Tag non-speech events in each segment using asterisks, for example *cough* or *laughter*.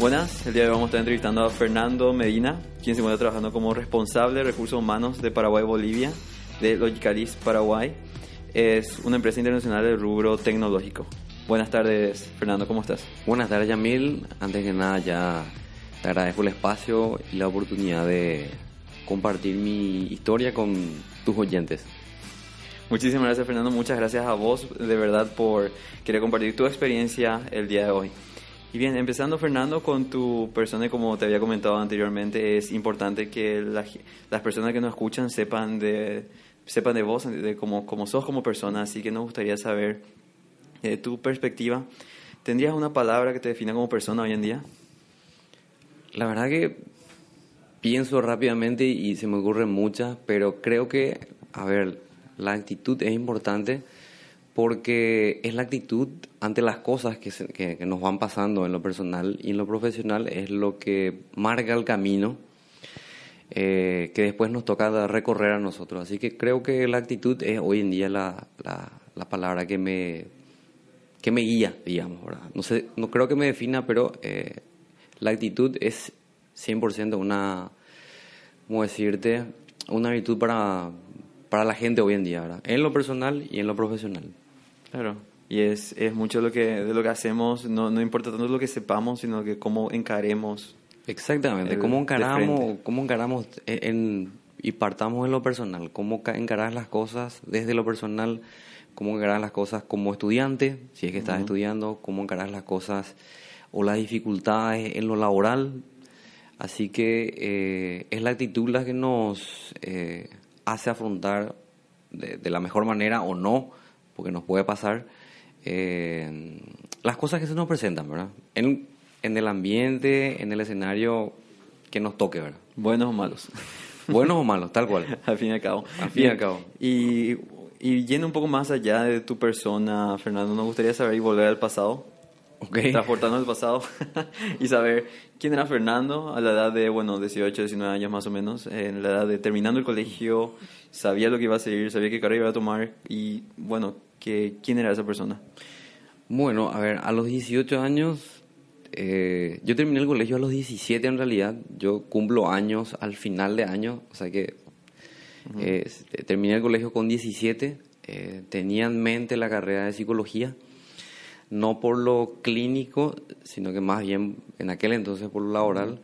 Buenas, el día de hoy vamos a estar entrevistando a Fernando Medina, quien se encuentra trabajando como responsable de recursos humanos de Paraguay Bolivia, de Logicalis Paraguay. Es una empresa internacional del rubro tecnológico. Buenas tardes, Fernando, ¿cómo estás? Buenas tardes, Yamil. Antes que nada, ya te agradezco el espacio y la oportunidad de compartir mi historia con tus oyentes. Muchísimas gracias, Fernando. Muchas gracias a vos, de verdad, por querer compartir tu experiencia el día de hoy. Y bien, empezando Fernando con tu persona, como te había comentado anteriormente, es importante que las personas que nos escuchan sepan de, sepan de vos, de cómo, cómo sos como persona, así que nos gustaría saber de tu perspectiva. ¿Tendrías una palabra que te defina como persona hoy en día? La verdad que pienso rápidamente y se me ocurren muchas, pero creo que, a ver, la actitud es importante porque es la actitud ante las cosas que, que, nos van pasando en lo personal y en lo profesional, es lo que marca el camino eh, que después nos toca recorrer a nosotros. Así que creo que la actitud es hoy en día la, la, palabra que me, que me guía, digamos. No, sé, no creo que me defina, pero eh, la actitud es 100% una, ¿cómo decirte? Una virtud para, para la gente hoy en día, ¿verdad? En lo personal y en lo profesional. Claro. Y es, es mucho lo que, de lo que hacemos, no, no importa tanto lo que sepamos, sino que cómo encaremos. Exactamente, cómo encaramos, cómo encaramos en, y partamos en lo personal, cómo encarar las cosas desde lo personal, cómo encarar las cosas como estudiante, si es que estás estudiando, cómo encarar las cosas o las dificultades en lo laboral. Así que eh, es la actitud la que nos eh, hace afrontar de, de, la mejor manera o no porque nos puede pasar, eh, las cosas que se nos presentan, ¿verdad? En, en el ambiente, en el escenario que nos toque, ¿verdad? Buenos o malos. *laughs* Buenos o malos, tal cual. *laughs* al fin y al cabo. Al fin y al cabo. Y, y yendo un poco más allá de tu persona, Fernando, nos gustaría saber y volver al pasado. Okay. Transportarnos al pasado *laughs* y saber quién era Fernando a la edad de, bueno, 18, 19 años más o menos, en la edad de terminando el colegio, sabía lo que iba a seguir, sabía qué carrera iba a tomar y, bueno, ¿quién era esa persona? Bueno, a ver, a los 18 años, eh, yo terminé el colegio a los 17 en realidad, yo cumplo años al final de año, o sea que eh, terminé el colegio con 17, eh, tenía en mente la carrera de psicología, no por lo clínico, sino que más bien en aquel entonces por lo laboral,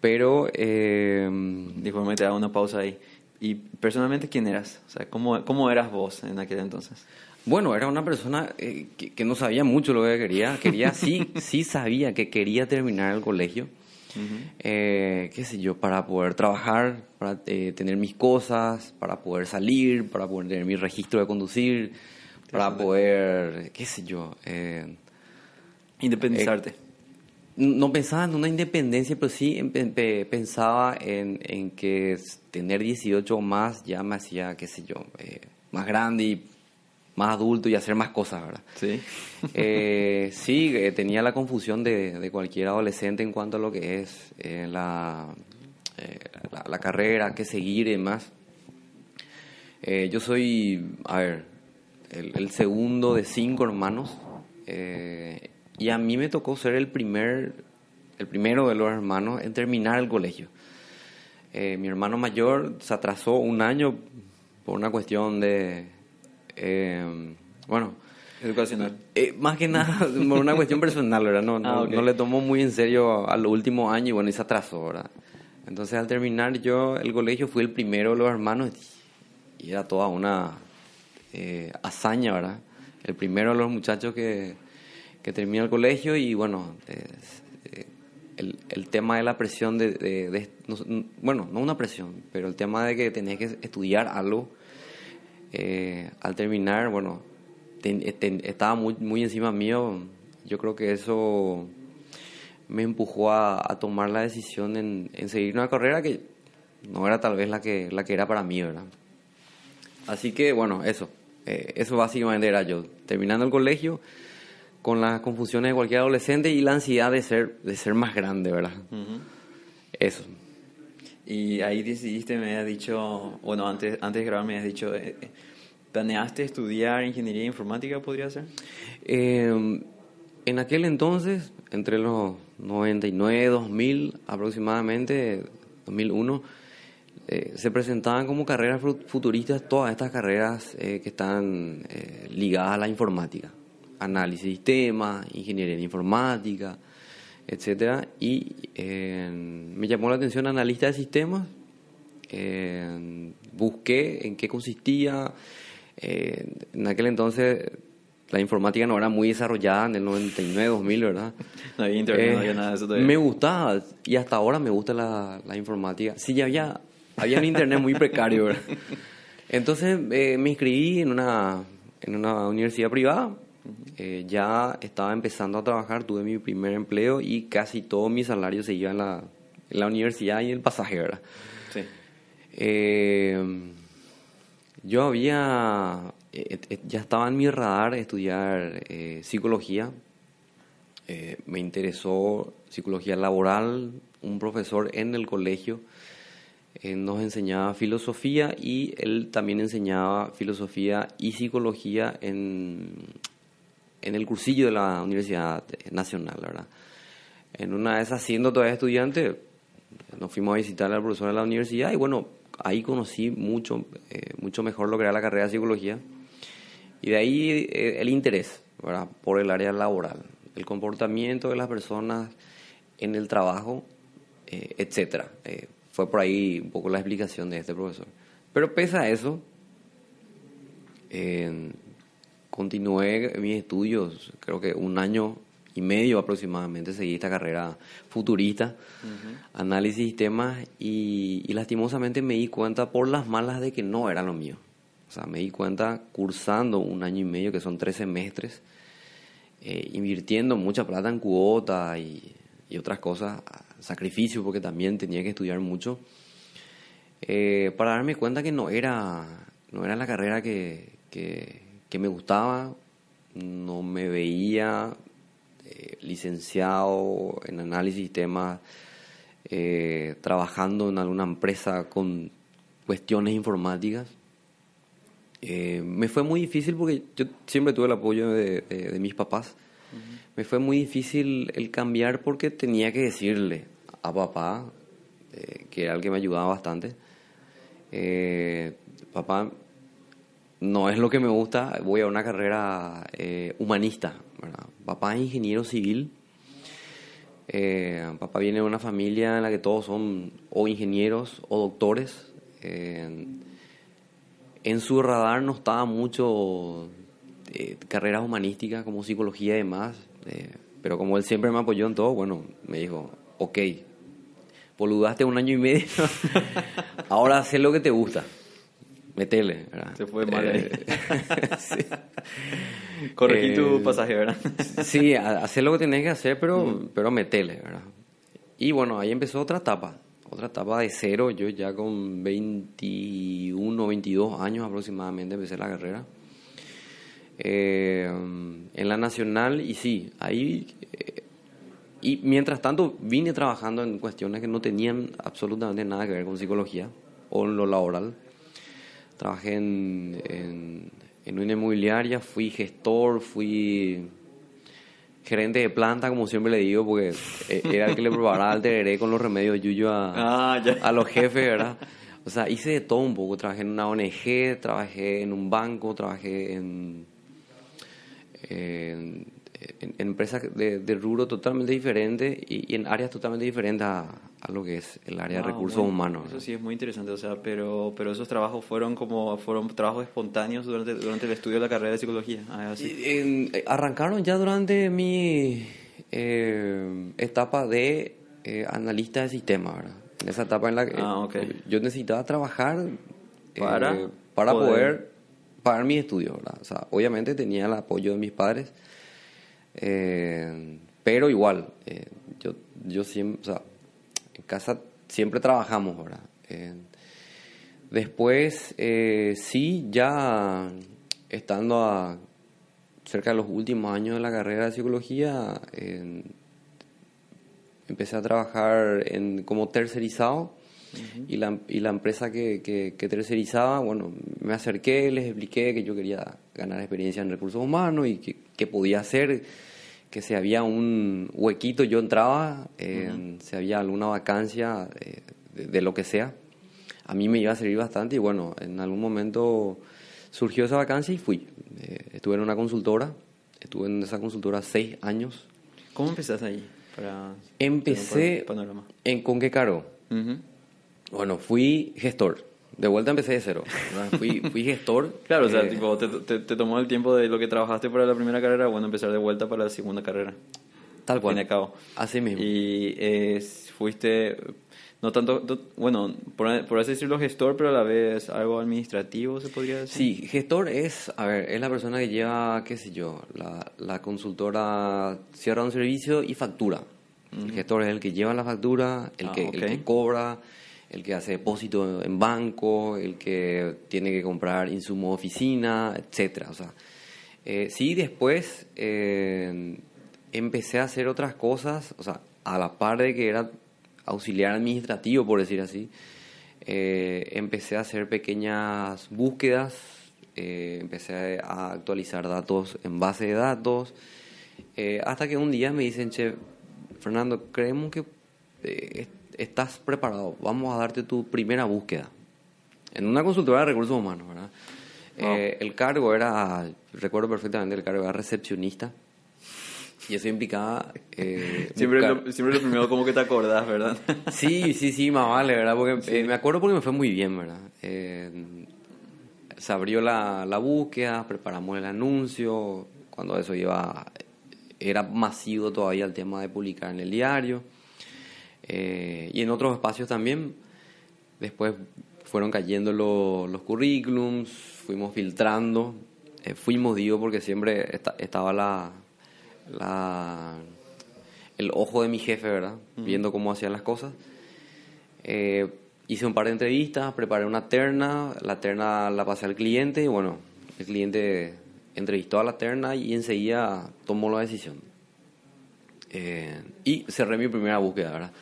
pero... Eh, Disculpe, te hago una pausa ahí. ¿Y personalmente quién eras? O sea, ¿cómo, cómo eras vos en aquel entonces? Bueno, era una persona eh, que, no sabía mucho lo que quería. Quería, sí, *laughs* sí sabía que quería terminar el colegio. eh, qué sé yo, para poder trabajar, para eh, tener mis cosas, para poder salir, para poder tener mi registro de conducir, para poder, qué sé yo. Eh, Independizarte. No pensaba en una independencia, pero sí pensaba en, en, que tener 18 o más ya me hacía, qué sé yo, más grande y más adulto y hacer más cosas, ¿verdad? Sí. *laughs* eh, sí, eh, tenía la confusión de, de, cualquier adolescente en cuanto a lo que es eh, la, la, la, carrera, qué seguir y demás. Yo soy, a ver, el, el segundo de cinco hermanos. Y a mí me tocó ser el primer, el primero de los hermanos en terminar el colegio. Mi hermano mayor se atrasó un año por una cuestión de, eh, bueno, educacional. Eh, más que nada *laughs* por una cuestión personal, ¿verdad? No, no, ah, okay. no, le tomó muy en serio a, a los últimos años y bueno, y se atrasó, ¿verdad? Entonces al terminar yo el colegio fui el primero de los hermanos y era toda una eh, hazaña, ¿verdad? El primero de los muchachos que que termina el colegio y bueno, eh, el, el, tema de la presión de, de, de no, bueno, no una presión, pero el tema de que tenés que estudiar algo, eh, al terminar, bueno, ten, ten, estaba muy, muy encima mío yo creo que eso me empujó a, tomar la decisión en, seguir una carrera que no era tal vez la que, la que era para mí, ¿verdad? Así que, bueno, eso. Eh, eso básicamente era yo. Terminando el colegio, con las confusiones de cualquier adolescente y la ansiedad de ser, de ser más grande, ¿verdad? Eso. Y ahí decidiste, me habías dicho, bueno, antes, antes de grabar me habías dicho, eh, eh, ¿planeaste estudiar ingeniería informática, podría ser? en aquel entonces, entre los 99, 2000 aproximadamente, 2001, eh, se presentaban como carreras futuristas todas estas carreras eh, que están eh, ligadas a la informática, análisis de sistemas, ingeniería en informática, etcétera, y me llamó la atención analista de sistemas, busqué en qué consistía, en aquel entonces la informática no era muy desarrollada en el 99, 2000, ¿verdad? *laughs* No había internet, no había nada de eso todavía. Me gustaba, y hasta ahora me gusta la, la informática. Sí, ya había había un internet muy precario, ¿verdad? *laughs* Entonces eh, me inscribí en una, en una universidad privada. Eh, ya estaba empezando a trabajar, tuve mi primer empleo y casi todo mi salario se iba en la, en la universidad y en el pasaje, ¿verdad? Sí. Eh, yo había, ya estaba en mi radar estudiar psicología. me interesó psicología laboral, un profesor en el colegio eh, nos enseñaba filosofía y él también enseñaba filosofía y psicología en, en el cursillo de la Universidad Nacional, ¿verdad? En una de esas, siendo todavía estudiante, nos fuimos a visitar al profesor de la universidad y bueno, ahí conocí mucho, eh, mucho mejor lo que era la carrera de psicología y de ahí eh, el interés, ¿verdad? Por el área laboral, el comportamiento de las personas en el trabajo, etcétera fue por ahí un poco la explicación de este profesor. Pero pese a eso, continué mis estudios, creo que un año y medio aproximadamente seguí esta carrera futurista, análisis de sistemas, y, lastimosamente me di cuenta por las malas de que no era lo mío. O sea, me di cuenta cursando un año y medio, que son tres semestres, eh, invirtiendo mucha plata en cuota y, y otras cosas, sacrificio porque también tenía que estudiar mucho, eh, para darme cuenta que no era, no era la carrera que, que, me gustaba, no me veía eh, licenciado en análisis de sistemas, eh, trabajando en alguna empresa con cuestiones informáticas. me fue muy difícil porque yo siempre tuve el apoyo de, de, mis papás. Me fue muy difícil el cambiar porque tenía que decirle a papá, eh, que era el que me ayudaba bastante. Eh, papá, no es lo que me gusta, voy a una carrera eh, humanista. Papá es ingeniero civil. papá viene de una familia en la que todos son o ingenieros o doctores. en su radar no estaba mucho carreras humanísticas como psicología y demás. pero como él siempre me apoyó en todo, bueno, me dijo, ok, boludaste un año y medio, *laughs* ahora sé lo que te gusta. Metele, ¿verdad? Se fue mal ahí. *laughs* Corregí tu eh, pasaje, ¿verdad? sí, hacer lo que tenés que hacer, pero, pero metele, ¿verdad? Y bueno, ahí empezó otra etapa, otra etapa de cero. Yo ya con 21, 22 años aproximadamente empecé la carrera. Eh, en la nacional, y sí, ahí eh, y mientras tanto vine trabajando en cuestiones que no tenían absolutamente nada que ver con psicología o en lo laboral. Trabajé en, en, una inmobiliaria, fui gestor, fui gerente de planta, como siempre le digo, porque e, era el que le probaba el tereré con los remedios yuyo a, ah, a los jefes, ¿verdad? O sea, hice de todo un poco. Trabajé en una ONG, trabajé en un banco, trabajé en, en en, empresas de, de, rubro totalmente diferente y, en áreas totalmente diferentes a, a, lo que es el área de recursos humanos. Eso sí es muy interesante, o sea, pero, pero esos trabajos fueron como fueron trabajos espontáneos durante, durante el estudio de la carrera de psicología. Ah, eh, arrancaron ya durante mi eh, etapa de eh, analista de sistemas, ¿verdad? En esa etapa en la que ah, yo necesitaba trabajar para, para poder... poder pagar mis estudios, ¿verdad? O sea, obviamente tenía el apoyo de mis padres Eh, pero igual, eh, yo, yo siempre, o sea, en casa siempre trabajamos, ¿verdad? Eh, después, sí, ya estando a cerca de los últimos años de la carrera de psicología, empecé a trabajar en, como tercerizado y, la, y la empresa que, que, tercerizaba, bueno, me acerqué, les expliqué que yo quería ganar experiencia en recursos humanos y que, podía hacer, que si había un huequito yo entraba, si había alguna vacancia eh, de, lo que sea, a mí me iba a servir bastante y bueno, en algún momento surgió esa vacancia y fui. Eh, estuve en una consultora, estuve en esa consultora seis años. ¿Cómo empezaste ahí? Para Empecé en ¿Con qué caro? Bueno, fui gestor. De vuelta empecé de cero. Fui, fui gestor. *laughs* claro, o sea, eh, tipo, te, te, tomó el tiempo de lo que trabajaste para la primera carrera, bueno, empezar de vuelta para la segunda carrera. Tal cual. Fin cabo. Así mismo. Y eh, fuiste, no tanto, bueno, por, por, así decirlo, gestor, pero a la vez algo administrativo, se podría decir. Sí, gestor es, a ver, es la persona que lleva, qué sé yo, la, la consultora cierra un servicio y factura. El gestor es el que lleva la factura, el, ah, que, el que cobra el que hace depósito en banco, el que tiene que comprar insumo de oficina, etcétera. O sea, eh, sí, después eh, empecé a hacer otras cosas, o sea, a la par de que era auxiliar administrativo, por decir así, eh, empecé a hacer pequeñas búsquedas, empecé a actualizar datos en base de datos, hasta que un día me dicen, che, Fernando, creemos que estás preparado, vamos a darte tu primera búsqueda. En una consultora de recursos humanos, ¿verdad? Eh, el cargo era, recuerdo perfectamente, el cargo era recepcionista. Y eso implicaba... Eh, *laughs* siempre, lo, siempre lo primero como que te acordás, ¿verdad? *laughs* sí, sí, sí, más vale, ¿verdad? Porque eh, me acuerdo porque me fue muy bien, ¿verdad? se abrió la, la búsqueda, preparamos el anuncio, cuando eso iba... Era masivo todavía el tema de publicar en el diario. Eh, y en otros espacios también. Después fueron cayendo los currículums, fuimos filtrando, eh, fuimos, digo, porque siempre estaba la, la, el ojo de mi jefe, ¿verdad? Viendo cómo hacían las cosas. Eh, hice un par de entrevistas, preparé una terna, la terna la pasé al cliente y bueno, el cliente entrevistó a la terna y enseguida tomó la decisión. y cerré mi primera búsqueda, ¿verdad?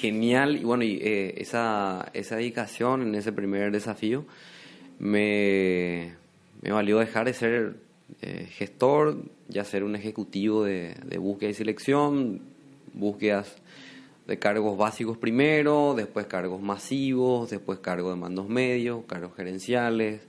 Genial. Y bueno, y, eh, esa, esa dedicación en ese primer desafío me, me valió dejar de ser eh, gestor, ya ser un ejecutivo de, de búsqueda y selección, búsquedas de cargos básicos primero, después cargos masivos, después cargos de mandos medios, cargos gerenciales.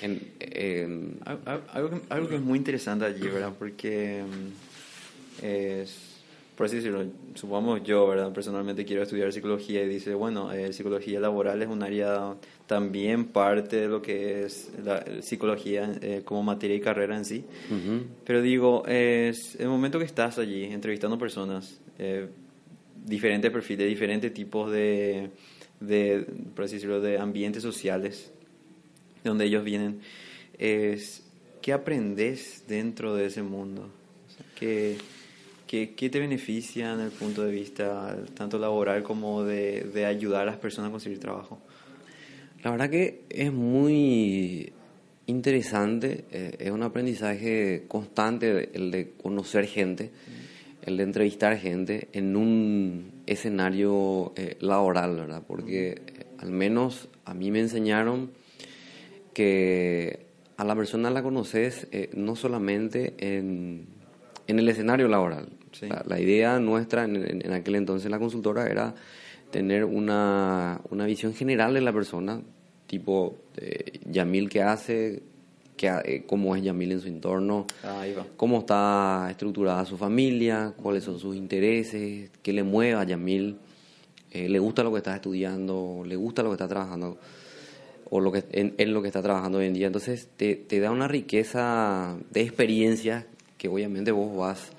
algo, que, algo, que, es muy interesante allí, ¿verdad? Porque mm, es por así decirlo, supongamos yo, ¿verdad? Personalmente quiero estudiar psicología y dice, bueno, eh, psicología laboral es un área también parte de lo que es la psicología eh, como materia y carrera en sí. Pero digo, es el momento que estás allí entrevistando personas, eh, diferentes perfiles, diferentes tipos de, de, por así decirlo, de ambientes sociales de donde ellos vienen, es, ¿qué aprendes dentro de ese mundo? que ¿Qué, te beneficia en el punto de vista tanto laboral como de, ayudar a las personas a conseguir trabajo? La verdad que es muy interesante, eh, es un aprendizaje constante el de conocer gente, el de entrevistar gente en un escenario eh, laboral, ¿verdad? Porque eh, al menos a mí me enseñaron que a la persona la conoces no solamente en, en el escenario laboral, la, idea nuestra en, aquel entonces en la consultora era tener una, una visión general de la persona, tipo eh, Yamil qué hace, qué, eh, cómo es Yamil en su entorno, cómo está estructurada su familia, cuáles son sus intereses, qué le mueve a Yamil, eh, le gusta lo que está estudiando, le gusta lo que está trabajando o lo que en, lo que está trabajando hoy en día. Entonces te, te da una riqueza de experiencias que obviamente vos vas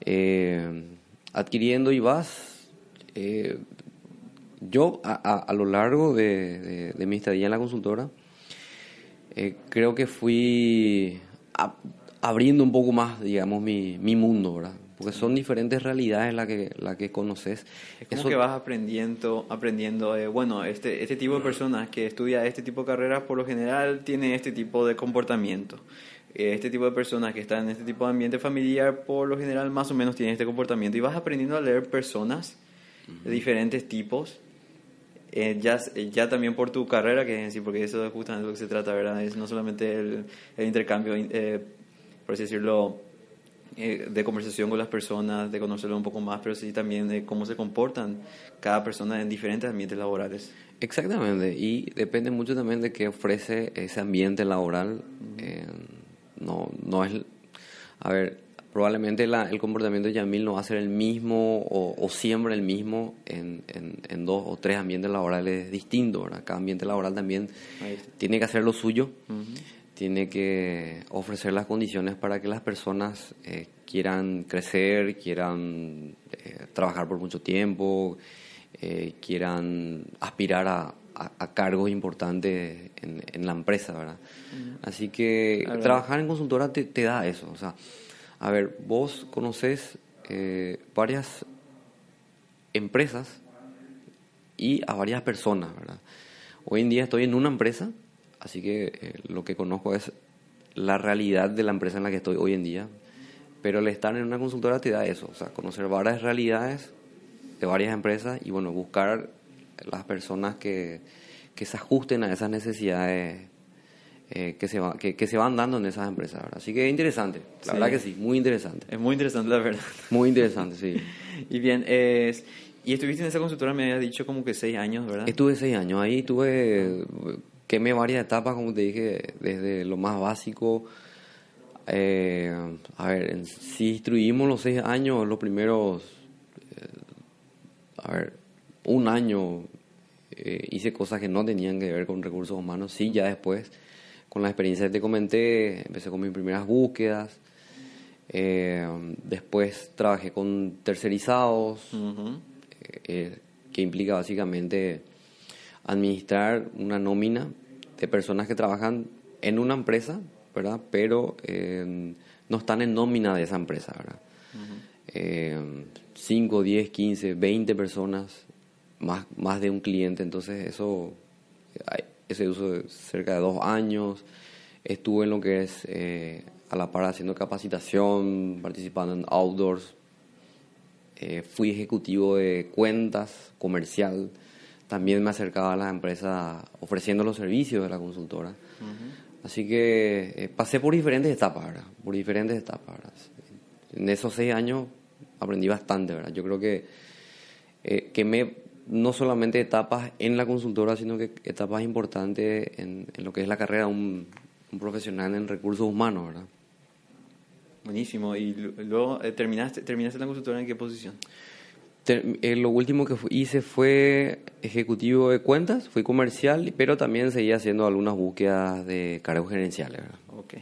eh, adquiriendo y vas. Eh, yo a, lo largo de, mi estadía en la consultora, eh, creo que fui abriendo un poco más, digamos, mi, mi mundo, ¿verdad? Porque son diferentes realidades las que, la que conoces. Es como que vas aprendiendo, aprendiendo eh, bueno, este, este tipo de personas que estudia este tipo de carreras por lo general tiene este tipo de comportamiento. Este tipo de personas que están en este tipo de ambiente familiar por lo general más o menos tienen este comportamiento y vas aprendiendo a leer personas de diferentes tipos eh, ya, ya también por tu carrera, que decir, porque eso es justamente lo que se trata, ¿verdad? Es no solamente el, el intercambio, eh, por así decirlo, eh, de conversación con las personas, de conocerlo un poco más, pero sí también de cómo se comportan cada persona en diferentes ambientes laborales. Exactamente, y depende mucho también de qué ofrece ese ambiente laboral. No, no es, a ver, probablemente el comportamiento de Yamil no va a ser el mismo o, siempre el mismo en, en, dos o tres ambientes laborales distintos. ¿verdad? Cada ambiente laboral también tiene que hacer lo suyo, tiene que ofrecer las condiciones para que las personas eh, quieran crecer, quieran eh, trabajar por mucho tiempo, eh, quieran aspirar a, a, cargos importantes en, la empresa. ¿verdad? Así que trabajar en consultora te, te da eso. O sea, a ver, vos conoces eh, varias empresas y a varias personas, ¿verdad? Hoy en día estoy en una empresa, así que eh, lo que conozco es la realidad de la empresa en la que estoy hoy en día, pero el estar en una consultora te da eso, o sea, conocer varias realidades de varias empresas y bueno, buscar las personas que, que se ajusten a esas necesidades eh, que, se va, que, que, se van dando en esas empresas. Así que es interesante, la verdad que sí, muy interesante. Es muy interesante, la verdad. Muy interesante, sí. *laughs* y bien, es, y estuviste en esa consultora, me habías dicho como que seis años, ¿verdad? Estuve seis años, ahí tuve, quemé varias etapas, como te dije, desde lo más básico. Eh, a ver, si instruimos los seis años, los primeros, eh, a ver, un año hice cosas que no tenían que ver con recursos humanos, sí, ya después con la experiencia que te comenté, empecé con mis primeras búsquedas. Eh, después trabajé con tercerizados, eh, que implica básicamente administrar una nómina de personas que trabajan en una empresa, ¿verdad? Pero eh, no están en nómina de esa empresa, ¿verdad? 5, 10, 15, 20 personas, más, más de un cliente, entonces eso ese uso de cerca de dos años. Estuve en lo que es eh, a la par haciendo capacitación, participando en outdoors. Eh, fui ejecutivo de cuentas comercial. También me acercaba a las empresas ofreciendo los servicios de la consultora. Así que eh, pasé por diferentes etapas, ¿verdad? Por diferentes etapas, En esos seis años aprendí bastante, ¿verdad? Yo creo que, que me no solamente etapas en la consultora, sino que etapas importantes en, lo que es la carrera de un, profesional en recursos humanos, ¿verdad? Buenísimo. ¿Y luego eh, terminaste, terminaste la consultora en qué posición? Eh, lo último que hice fue ejecutivo de cuentas, fui comercial, pero también seguía haciendo algunas búsquedas de cargos gerenciales. ¿verdad? Ok.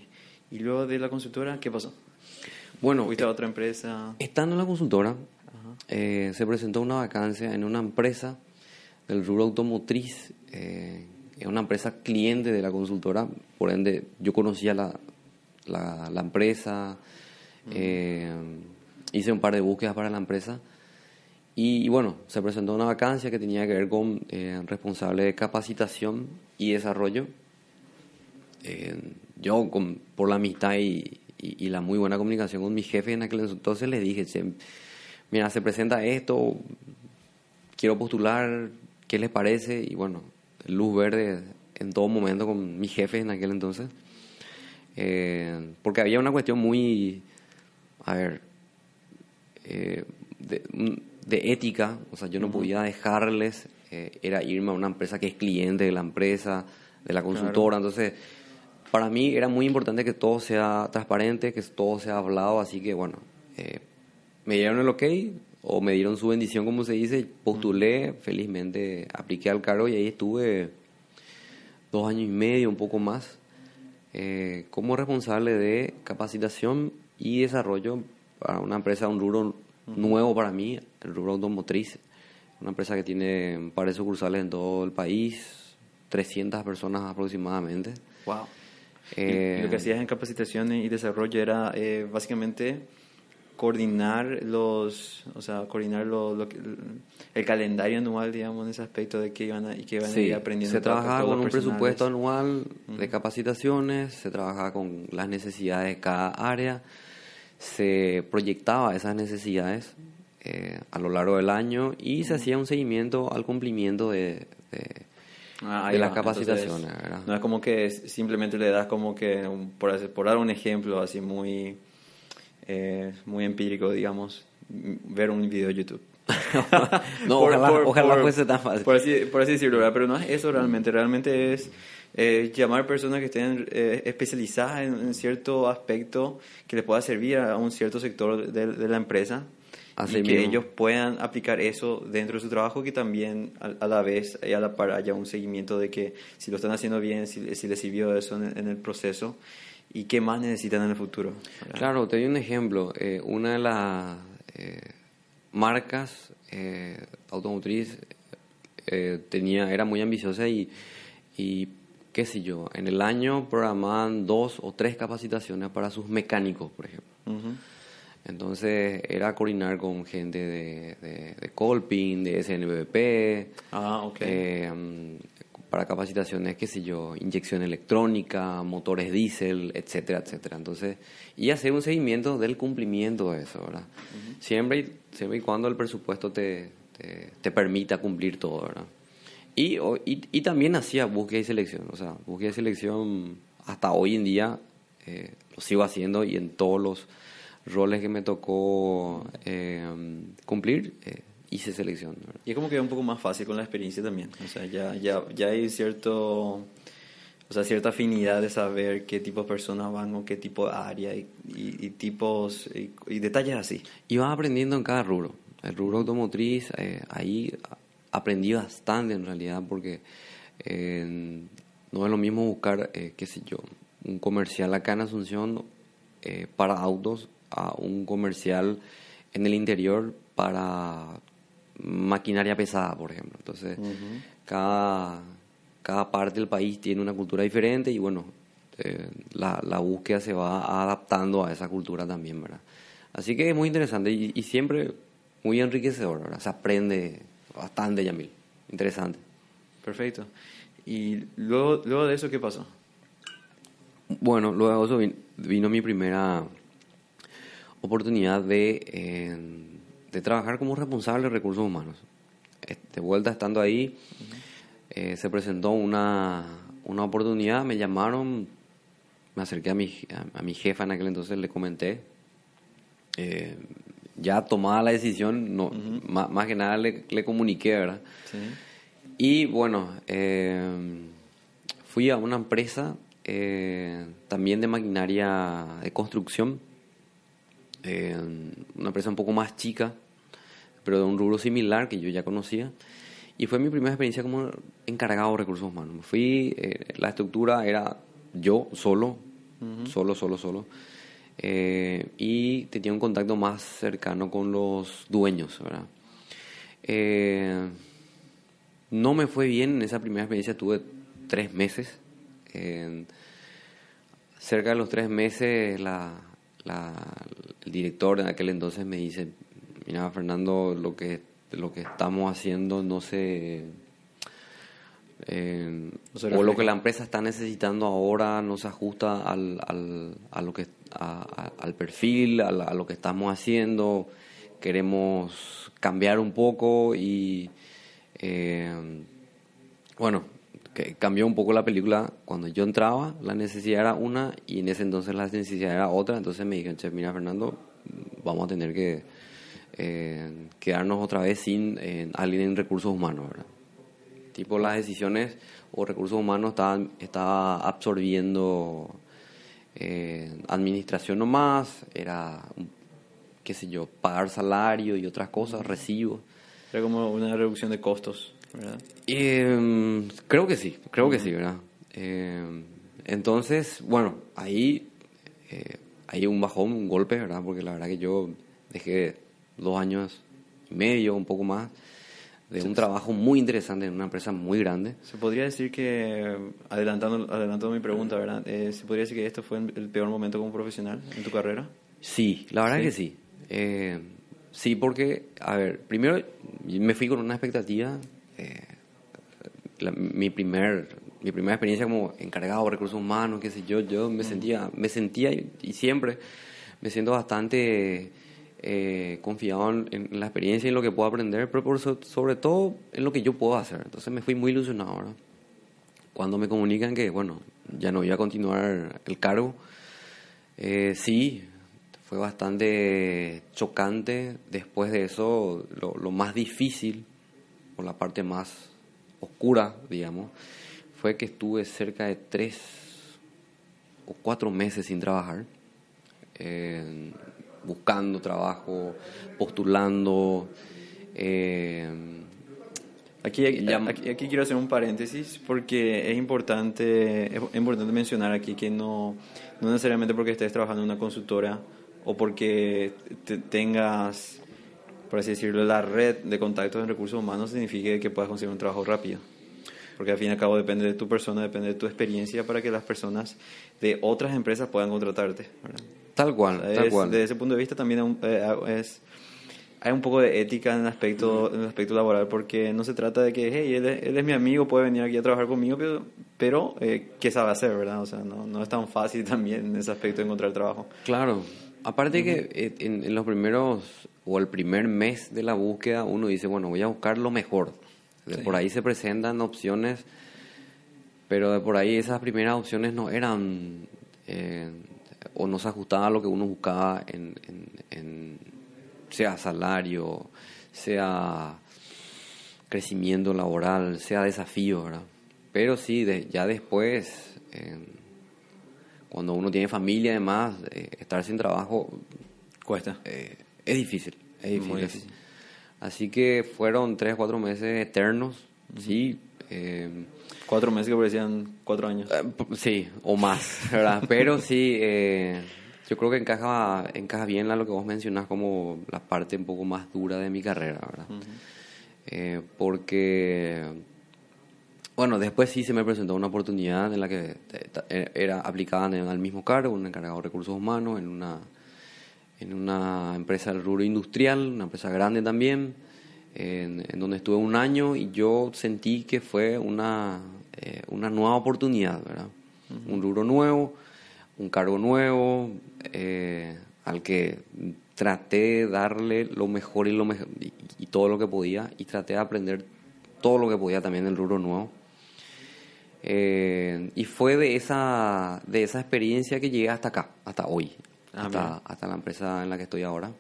¿Y luego de la consultora qué pasó? Bueno, ¿Fuiste a otra empresa? Estando en la consultora, eh, se presentó una vacancia en una empresa del rubro automotriz, eh, es una empresa cliente de la consultora, por ende yo conocía la, la, empresa, eh, hice un par de búsquedas para la empresa y, bueno, se presentó una vacancia que tenía que ver con responsable de capacitación y desarrollo. yo, con, por la amistad y, y, la muy buena comunicación con mi jefe en aquel entonces, le dije, mira, se presenta esto, quiero postular, ¿qué les parece? Y bueno, luz verde en todo momento con mi jefe en aquel entonces. Eh, porque había una cuestión muy, a ver, eh, de, ética, o sea, yo no podía dejarles, eh, era irme a una empresa que es cliente de la empresa, de la consultora, entonces para mí era muy importante que todo sea transparente, que todo sea hablado, así que bueno, me dieron el ok o me dieron su bendición, como se dice, postulé, felizmente apliqué al cargo y ahí estuve dos años y medio, un poco más, eh, como responsable de capacitación y desarrollo para una empresa, un rubro nuevo para mí, el rubro automotriz, una empresa que tiene un par de sucursales en todo el país, 300 personas aproximadamente. Wow. y lo que hacías en capacitaciones y desarrollo era básicamente coordinar los, o sea, coordinar lo, el calendario anual, digamos, en ese aspecto de que iban a, y que iban a ir aprendiendo. Se trabajaba con un presupuesto anual de capacitaciones, se trabajaba con las necesidades de cada área, se proyectaba esas necesidades eh, a lo largo del año y se hacía un seguimiento al cumplimiento de, de, ah, las capacitaciones. no es como que simplemente le das como que, por, por dar un ejemplo así muy eh, muy empírico, digamos, ver un video de YouTube. *laughs* no, ojalá, fuese tan fácil. Por así, por así decirlo, pero no es eso realmente. Realmente es eh, llamar personas que estén eh, especializadas en, cierto aspecto que les pueda servir a un cierto sector de, la empresa. y que ellos puedan aplicar eso dentro de su trabajo, que también a, la vez y a la par haya un seguimiento de que si lo están haciendo bien, si, si les sirvió eso en el proceso y qué más necesitan en el futuro. Claro, te doy un ejemplo. Eh, una de las eh, marcas eh, automotriz tenía, era muy ambiciosa y, y, qué sé yo, en el año programaban dos o tres capacitaciones para sus mecánicos, por ejemplo. Entonces era coordinar con gente de, de, de Colping, de SNBP, ah, okay para capacitaciones, qué sé yo, inyección electrónica, motores diésel, etcétera, etcétera. Entonces, y hacer un seguimiento del cumplimiento de eso, ¿verdad? siempre, y, siempre y cuando el presupuesto te, te, permita cumplir todo, ¿verdad? Y, y, también hacía búsqueda y selección, o sea, búsqueda y selección hasta hoy en día eh, lo sigo haciendo y en todos los roles que me tocó eh, cumplir. Eh, hice selección. Y es como que un poco más fácil con la experiencia también. O sea, ya, ya, ya hay cierto, o sea, cierta afinidad de saber qué tipo de personas van o qué tipo de área y, y, tipos y, detalles así. Y vas aprendiendo en cada rubro. El rubro automotriz, eh, ahí aprendí bastante en realidad porque eh, no es lo mismo buscar, eh, qué sé yo, un comercial acá en Asunción para autos a un comercial en el interior para maquinaria pesada, por ejemplo. Entonces, cada, cada parte del país tiene una cultura diferente y bueno, eh, la, la, búsqueda se va adaptando a esa cultura también, ¿verdad? Así que es muy interesante y, siempre muy enriquecedor, ¿verdad? Se aprende bastante, Yamil. Interesante. Perfecto. ¿Y luego, luego de eso qué pasó? Bueno, luego de eso vino, mi primera oportunidad de de trabajar como responsable de recursos humanos. De vuelta estando ahí, eh, se presentó una, una oportunidad, me llamaron, me acerqué a mi, a, mi jefa en aquel entonces, le comenté. Eh, ya tomada la decisión, no, más, que nada le, le comuniqué, ¿verdad? Y bueno, eh, fui a una empresa también de maquinaria de construcción eh, una empresa un poco más chica, pero de un rubro similar que yo ya conocía. Y fue mi primera experiencia como encargado de recursos humanos. Fui, eh, la estructura era yo solo, solo, solo, solo. Eh, y tenía un contacto más cercano con los dueños, ¿verdad? no me fue bien en esa primera experiencia, tuve tres meses. cerca de los tres meses la, el director en aquel entonces me dice, mira Fernando, lo que, lo que estamos haciendo no se... Eh, o lo que la empresa está necesitando ahora no se ajusta al, al, a lo que, al perfil, a, lo que estamos haciendo. Queremos cambiar un poco y eh, bueno, que cambió un poco la película. Cuando yo entraba, la necesidad era una y en ese entonces la necesidad era otra. Entonces me dijeron, che, mira Fernando, vamos a tener que eh, quedarnos otra vez sin eh, alguien en recursos humanos, ¿verdad? Tipo las decisiones o recursos humanos estaban estaba absorbiendo eh, administración nomás, era, qué sé yo, pagar salario y otras cosas, recibos. Era como una reducción de costos. Em, creo que sí, creo que sí, ¿verdad? Em, entonces, bueno, ahí eh, hay un bajón, un golpe, ¿verdad? Porque la verdad que yo dejé dos años y medio, un poco más, de un trabajo muy interesante en una empresa muy grande. Se podría decir que, adelantando, adelantando mi pregunta, ¿verdad? Eh, ¿Se podría decir que esto fue el peor momento como profesional en tu carrera? Sí, la verdad que sí. Eh, sí, porque, a ver, primero me fui con una expectativa. Eh, mi primer mi primera experiencia como encargado de recursos humanos, qué sé yo, yo me sentía, me sentía y siempre me siento bastante eh, confiado en, la experiencia y en lo que puedo aprender, pero sobre todo en lo que yo puedo hacer. Entonces me fui muy ilusionado. ¿verdad? Cuando me comunican que, bueno, ya no iba a continuar el cargo, eh, sí, fue bastante chocante. Después de eso, lo, lo más difícil, o la parte más oscura, digamos, fue que estuve cerca de tres o cuatro meses sin trabajar buscando trabajo, postulando. Eh, aquí, aquí, quiero hacer un paréntesis porque es importante, es importante mencionar aquí que no, no necesariamente porque estés trabajando en una consultora o porque tengas, por así decirlo, la red de contactos en recursos humanos significa que puedas conseguir un trabajo rápido porque al fin y al cabo depende de tu persona, depende de tu experiencia para que las personas de otras empresas puedan contratarte. Tal cual, tal cual. Desde ese punto de vista también eh, es, hay un poco de ética en el aspecto, en el aspecto laboral, porque no se trata de que, hey, él es, mi amigo, puede venir aquí a trabajar conmigo, pero, pero eh, ¿qué sabe hacer, verdad? O sea, no, no es tan fácil *laughs* también en ese aspecto de encontrar trabajo. Claro. Aparte que eh, en, en, los primeros, o el primer mes de la búsqueda, uno dice, bueno, voy a buscar lo mejor de por ahí se presentan opciones, pero de por ahí esas primeras opciones no eran eh, o no se ajustaban a lo que uno buscaba en, en, sea salario, sea crecimiento laboral, sea desafío, ¿verdad? Pero sí, de, ya después, cuando uno tiene familia además, eh, estar sin trabajo cuesta. Eh, es difícil, es difícil. Así que fueron tres, cuatro meses eternos, sí. Eh, cuatro meses que parecían cuatro años. Eh, sí, o más, *laughs* ¿verdad? Pero sí, eh, yo creo que encaja, encaja bien a lo que vos mencionás como la parte un poco más dura de mi carrera, ¿verdad? porque, bueno, después sí se me presentó una oportunidad en la que era aplicada al mismo cargo, un encargado de recursos humanos en una en una empresa del rubro industrial, una empresa grande también, en, donde estuve un año y yo sentí que fue una, eh, una nueva oportunidad, ¿verdad? Un rubro nuevo, un cargo nuevo, eh, al que traté de darle lo mejor y, lo mejor, y, todo lo que podía y traté de aprender todo lo que podía también del rubro nuevo. Eh, y fue de esa, de esa experiencia que llegué hasta acá, hasta hoy, Ah, hasta, la empresa en la que estoy ahora.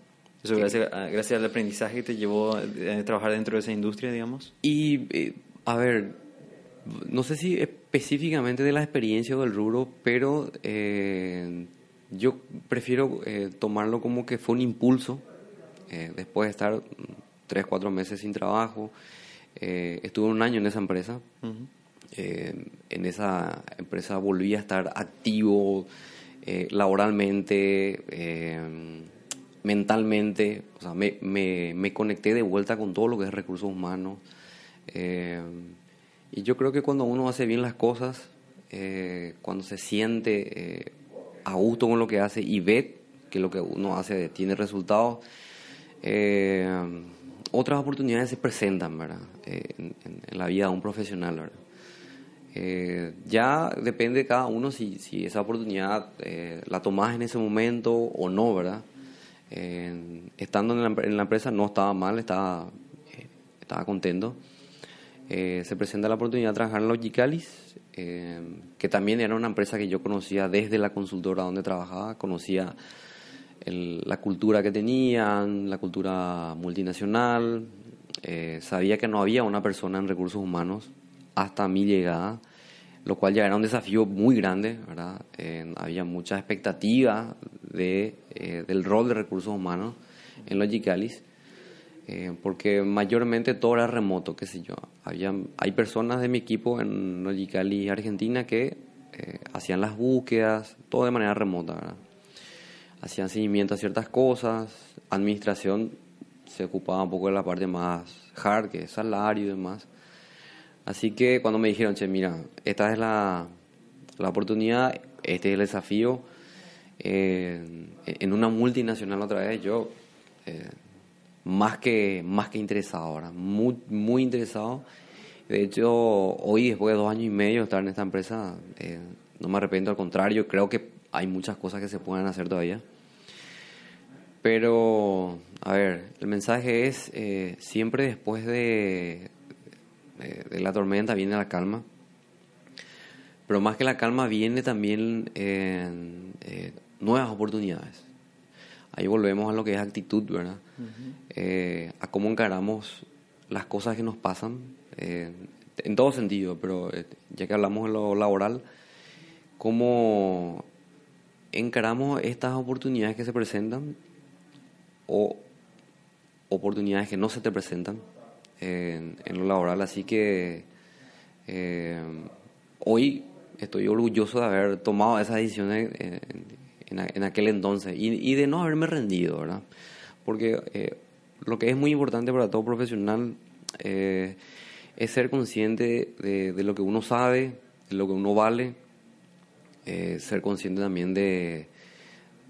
Eso gracias, gracias al aprendizaje que te llevó a trabajar dentro de esa industria, digamos. Y, eh, a ver, no sé si específicamente de la experiencia o del rubro, pero eh, yo prefiero eh, tomarlo como que fue un impulso. después de estar tres, cuatro meses sin trabajo, estuve un año en esa empresa. en esa empresa volví a estar activo eh, laboralmente, eh, mentalmente, o sea, me, me, me, conecté de vuelta con todo lo que es recursos humanos. Eh, y yo creo que cuando uno hace bien las cosas, cuando se siente a gusto con lo que hace y ve que lo que uno hace tiene resultados, otras oportunidades se presentan, ¿verdad? En, en, la vida de un profesional, ¿verdad? Eh, ya depende de cada uno si, si esa oportunidad eh, la tomas en ese momento o no, ¿verdad? estando en la, en la, empresa no estaba mal, estaba, eh, estaba contento. se presenta la oportunidad de trabajar en Logicalis, que también era una empresa que yo conocía desde la consultora donde trabajaba, conocía la cultura que tenían, la cultura multinacional, sabía que no había una persona en recursos humanos hasta mi llegada, lo cual ya era un desafío muy grande, ¿verdad? había mucha expectativa de, eh, del rol de recursos humanos en Logicalis, eh, porque mayormente todo era remoto, qué sé yo. Había, hay personas de mi equipo en Logicalis Argentina que eh, hacían las búsquedas, todo de manera remota. Hacían seguimiento a ciertas cosas, administración se ocupaba un poco de la parte más hard, que es salario y demás. Así que cuando me dijeron, che, mira, esta es la, la oportunidad, este es el desafío, eh, en una multinacional otra vez, yo eh, más, que, más que interesado ahora, muy, muy interesado. De hecho, hoy, después de dos años y medio de estar en esta empresa, eh, no me arrepiento, al contrario, creo que hay muchas cosas que se pueden hacer todavía. Pero, a ver, el mensaje es, siempre después de, de la tormenta viene la calma. Pero más que la calma viene también eh, nuevas oportunidades. Ahí volvemos a lo que es actitud, ¿verdad? Eh, a cómo encaramos las cosas que nos pasan, eh, en todo sentido, pero ya que hablamos de lo laboral, cómo encaramos estas oportunidades que se presentan o oportunidades que no se te presentan en, lo laboral. Así que hoy estoy orgulloso de haber tomado esas decisiones en, aquel entonces y, de no haberme rendido, ¿verdad? Porque eh, lo que es muy importante para todo profesional eh, es ser consciente de, lo que uno sabe, de lo que uno vale, eh, ser consciente también de,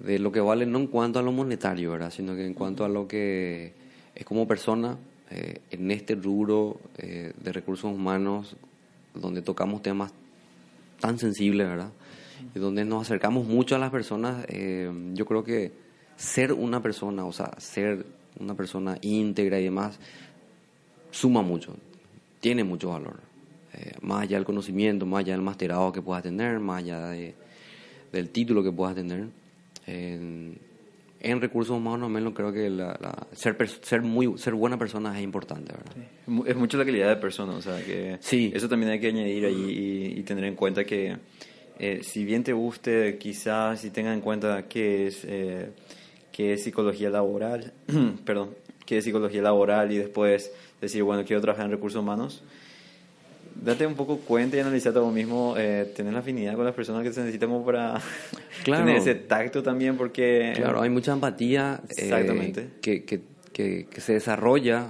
de lo que vale no en cuanto a lo monetario, ¿verdad? Sino que en cuanto a lo que es como persona en este rubro de recursos humanos donde tocamos temas tan sensible, ¿verdad? Y donde nos acercamos mucho a las personas, eh, yo creo que ser una persona, o sea, ser una persona íntegra y demás, suma mucho, tiene mucho valor. Eh, más allá del conocimiento, más allá del masterado que puedas tener, más allá del título que puedas tener. en recursos humanos, menos creo que la, ser, ser, muy, ser buena persona es importante, ¿verdad? Es mucho la calidad de persona, o sea, que sí. eso también hay que añadir ahí y, tener en cuenta que eh, si bien te guste, quizás si tengan en cuenta que es, eh, que es psicología laboral, *clears throat* perdón, que es psicología laboral y después decir, bueno, quiero trabajar en recursos humanos, date un poco cuenta y analizate a vos mismo, eh, tener la afinidad con las personas que se necesitan como para *laughs* tener ese tacto también, porque... Claro, hay mucha empatía eh, Exactamente. que, que, que, se desarrolla,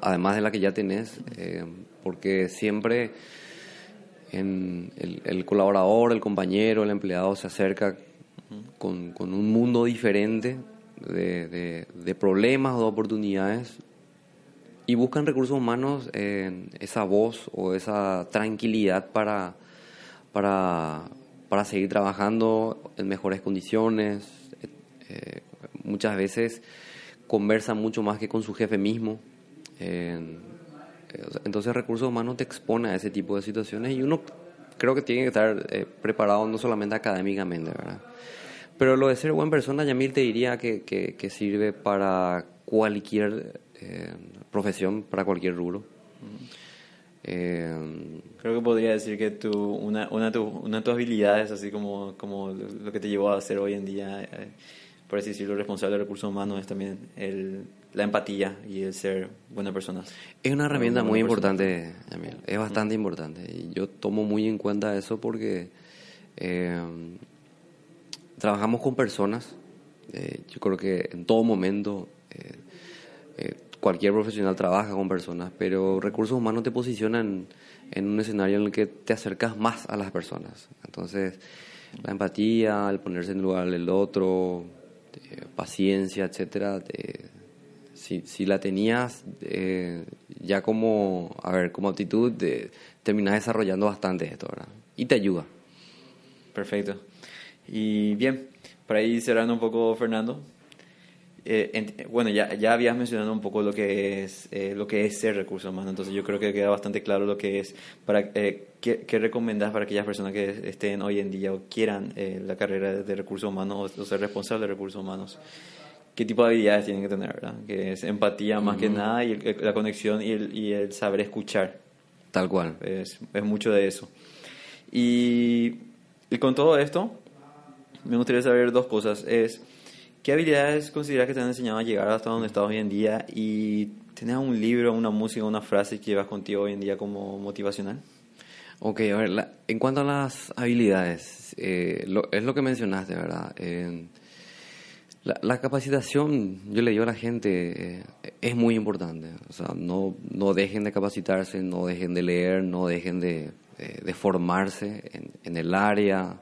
además de la que ya tenés, eh, porque siempre en el, colaborador, el compañero, el empleado se acerca con, con un mundo diferente de, de, de problemas o de oportunidades y buscan recursos humanos en esa voz o esa tranquilidad para, para, para seguir trabajando en mejores condiciones. Eh, muchas veces conversan mucho más que con su jefe mismo. entonces recursos humanos te expone a ese tipo de situaciones y uno creo que tiene que estar eh, preparado no solamente académicamente, ¿verdad? Pero lo de ser buena persona, Yamil, te diría que, que, que sirve para cualquier eh, profesión para cualquier rubro. Eh, Creo que podría decir que tu, una, una, tu, una de tus habilidades, así como, como lo que te llevó a ser hoy en día, eh, por así decirlo, responsable de recursos humanos, es también el, la empatía y el ser buena persona. Es una herramienta muy importante, es bastante importante. Y yo tomo muy en cuenta eso porque trabajamos con personas. yo creo que en todo momento cualquier profesional trabaja con personas, pero recursos humanos te posicionan en un escenario en el que te acercas más a las personas. Entonces, la empatía, el ponerse en lugar del otro, eh, paciencia, etcétera, si, si, la tenías eh, ya como, a ver, como actitud, terminas desarrollando bastante esto, ¿verdad? Y te ayuda. Perfecto. Y bien, para ir cerrando un poco, Fernando, eh, bueno, ya, ya habías mencionado un poco lo que es eh, lo que es ser recursos humanos, entonces yo creo que queda bastante claro lo que es. Para, eh, ¿qué, ¿Qué recomendás para aquellas personas que estén hoy en día o quieran eh, la carrera de recursos humanos o, ser responsable de recursos humanos? ¿Qué tipo de habilidades tienen que tener? ¿verdad? Que es empatía más que nada y la conexión y el, y el, saber escuchar. Tal cual. Es, es mucho de eso. Y, y con todo esto, me gustaría saber dos cosas. Es ¿Qué habilidades consideras que te han enseñado a llegar hasta donde estás hoy en día? ¿Y tienes un libro, una música, una frase que llevas contigo hoy en día como motivacional? Ok, a ver, en cuanto a las habilidades, eh, es lo que mencionaste, ¿verdad? La, capacitación, yo le digo a la gente, eh, es muy importante. O sea, no, no dejen de capacitarse, no dejen de leer, no dejen de, de, formarse en, en, el área.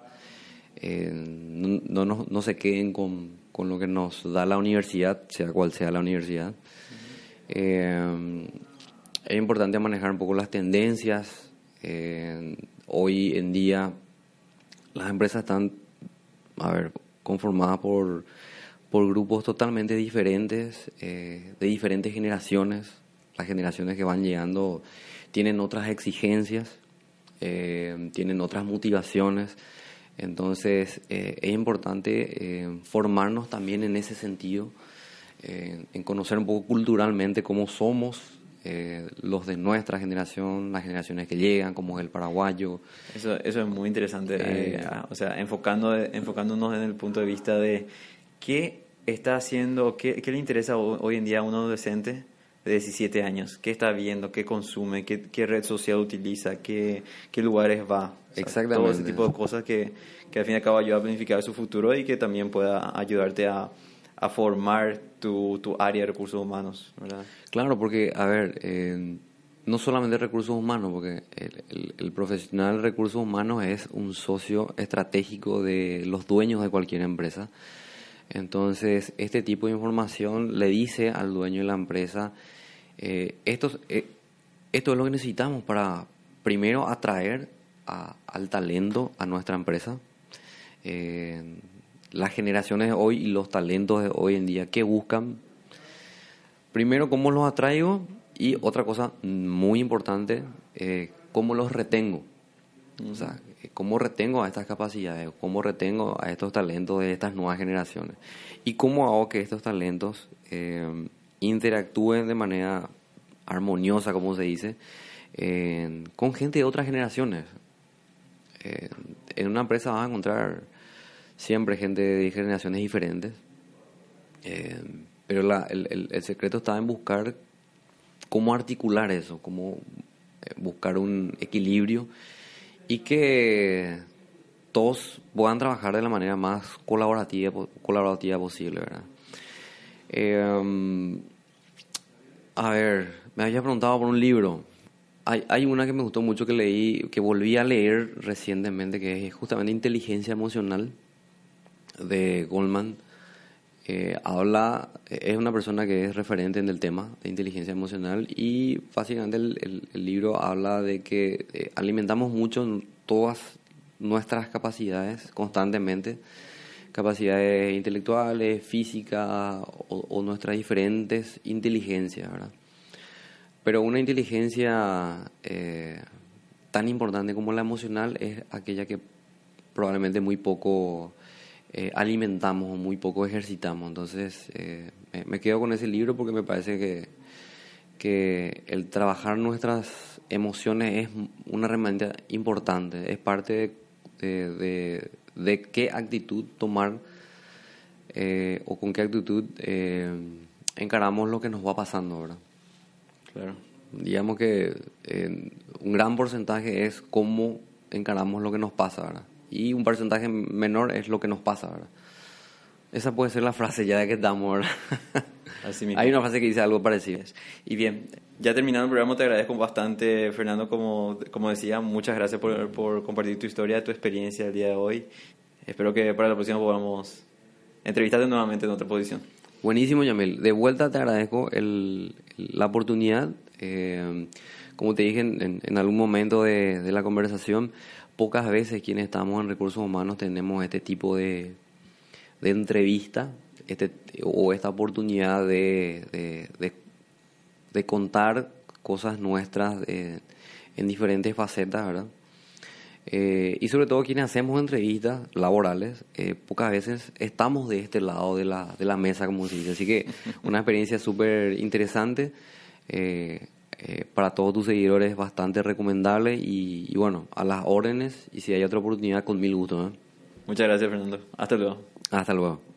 no, no, no, se queden con, con, lo que nos da la universidad, sea cual sea la universidad. Eh, es importante manejar un poco las tendencias. hoy en día las empresas están, a ver, conformadas por por grupos totalmente diferentes, eh, de diferentes generaciones. Las generaciones que van llegando tienen otras exigencias, eh, tienen otras motivaciones. Entonces eh, es importante formarnos también en ese sentido, en conocer un poco culturalmente cómo somos los de nuestra generación, las generaciones que llegan, como es el paraguayo. Eso, eso es muy interesante, o sea, enfocando, enfocándonos en el punto de vista de ¿Qué está haciendo, qué, le interesa hoy en día a un adolescente de 17 años? ¿Qué está viendo? ¿Qué consume? ¿Qué, red social utiliza? ¿Qué, qué lugares va? Exactamente. Todo ese tipo de cosas que, que al fin y al cabo ayuda a planificar su futuro y que también pueda ayudarte a, a formar tu, tu, área de recursos humanos, ¿verdad? Claro, porque, a ver, eh, no solamente recursos humanos, porque el, el, profesional de recursos humanos es un socio estratégico de los dueños de cualquier empresa. Entonces, este tipo de información le dice al dueño de la empresa, eh, esto, eh, es lo que necesitamos para, primero, atraer al talento a nuestra empresa. Eh, las generaciones de hoy y los talentos de hoy en día, ¿qué buscan? Primero, ¿cómo los atraigo? Y otra cosa muy importante, ¿cómo los retengo? O sea, cómo retengo a estas capacidades, cómo retengo a estos talentos de estas nuevas generaciones y cómo hago que estos talentos eh, interactúen de manera armoniosa, como se dice, con gente de otras generaciones. en una empresa vas a encontrar siempre gente de generaciones diferentes, pero el, el, secreto está en buscar cómo articular eso, cómo eh, buscar un equilibrio y que todos puedan trabajar de la manera más colaborativa, colaborativa posible, ¿verdad? Eh, a ver, me había preguntado por un libro. Hay, hay una que me gustó mucho que leí, que volví a leer recientemente, que es justamente Inteligencia Emocional de Goldman. Eh, habla, es una persona que es referente en el tema de inteligencia emocional y básicamente el, libro habla de que eh, alimentamos mucho todas nuestras capacidades constantemente, capacidades intelectuales, físicas o, nuestras diferentes inteligencias, ¿verdad? Pero una inteligencia eh, tan importante como la emocional es aquella que probablemente muy poco eh, alimentamos muy poco ejercitamos. Entonces, eh, me, quedo con ese libro porque me parece que, que el trabajar nuestras emociones es una herramienta importante, es parte de, qué actitud tomar eh, o con qué actitud encaramos lo que nos va pasando, ¿verdad? Claro. Digamos que un gran porcentaje es cómo encaramos lo que nos pasa, ¿verdad? y un porcentaje menor es lo que nos pasa, ¿verdad? Esa puede ser la frase ya de que estamos, *laughs* mismo. Hay una frase que dice algo parecido. Y bien, ya terminando el programa, te agradezco bastante, Fernando, como, como decía, muchas gracias por, por compartir tu historia, tu experiencia el día de hoy. Espero que para la próxima podamos entrevistarte nuevamente en otra posición. Buenísimo, Yamil. De vuelta te agradezco el, la oportunidad. Eh, como te dije en, en algún momento de, de la conversación, pocas veces quienes estamos en recursos humanos tenemos este tipo de, de entrevista este, o esta oportunidad de, de, contar cosas nuestras en diferentes facetas, ¿verdad? Eh, y sobre todo quienes hacemos entrevistas laborales, eh, pocas veces estamos de este lado de la, de la mesa, como se dice. Así que *laughs* una experiencia súper interesante. Eh, eh, para todos tus seguidores es bastante recomendable y, bueno, a las órdenes y si hay otra oportunidad con mil gusto. Muchas gracias Fernando. Hasta luego. Hasta luego.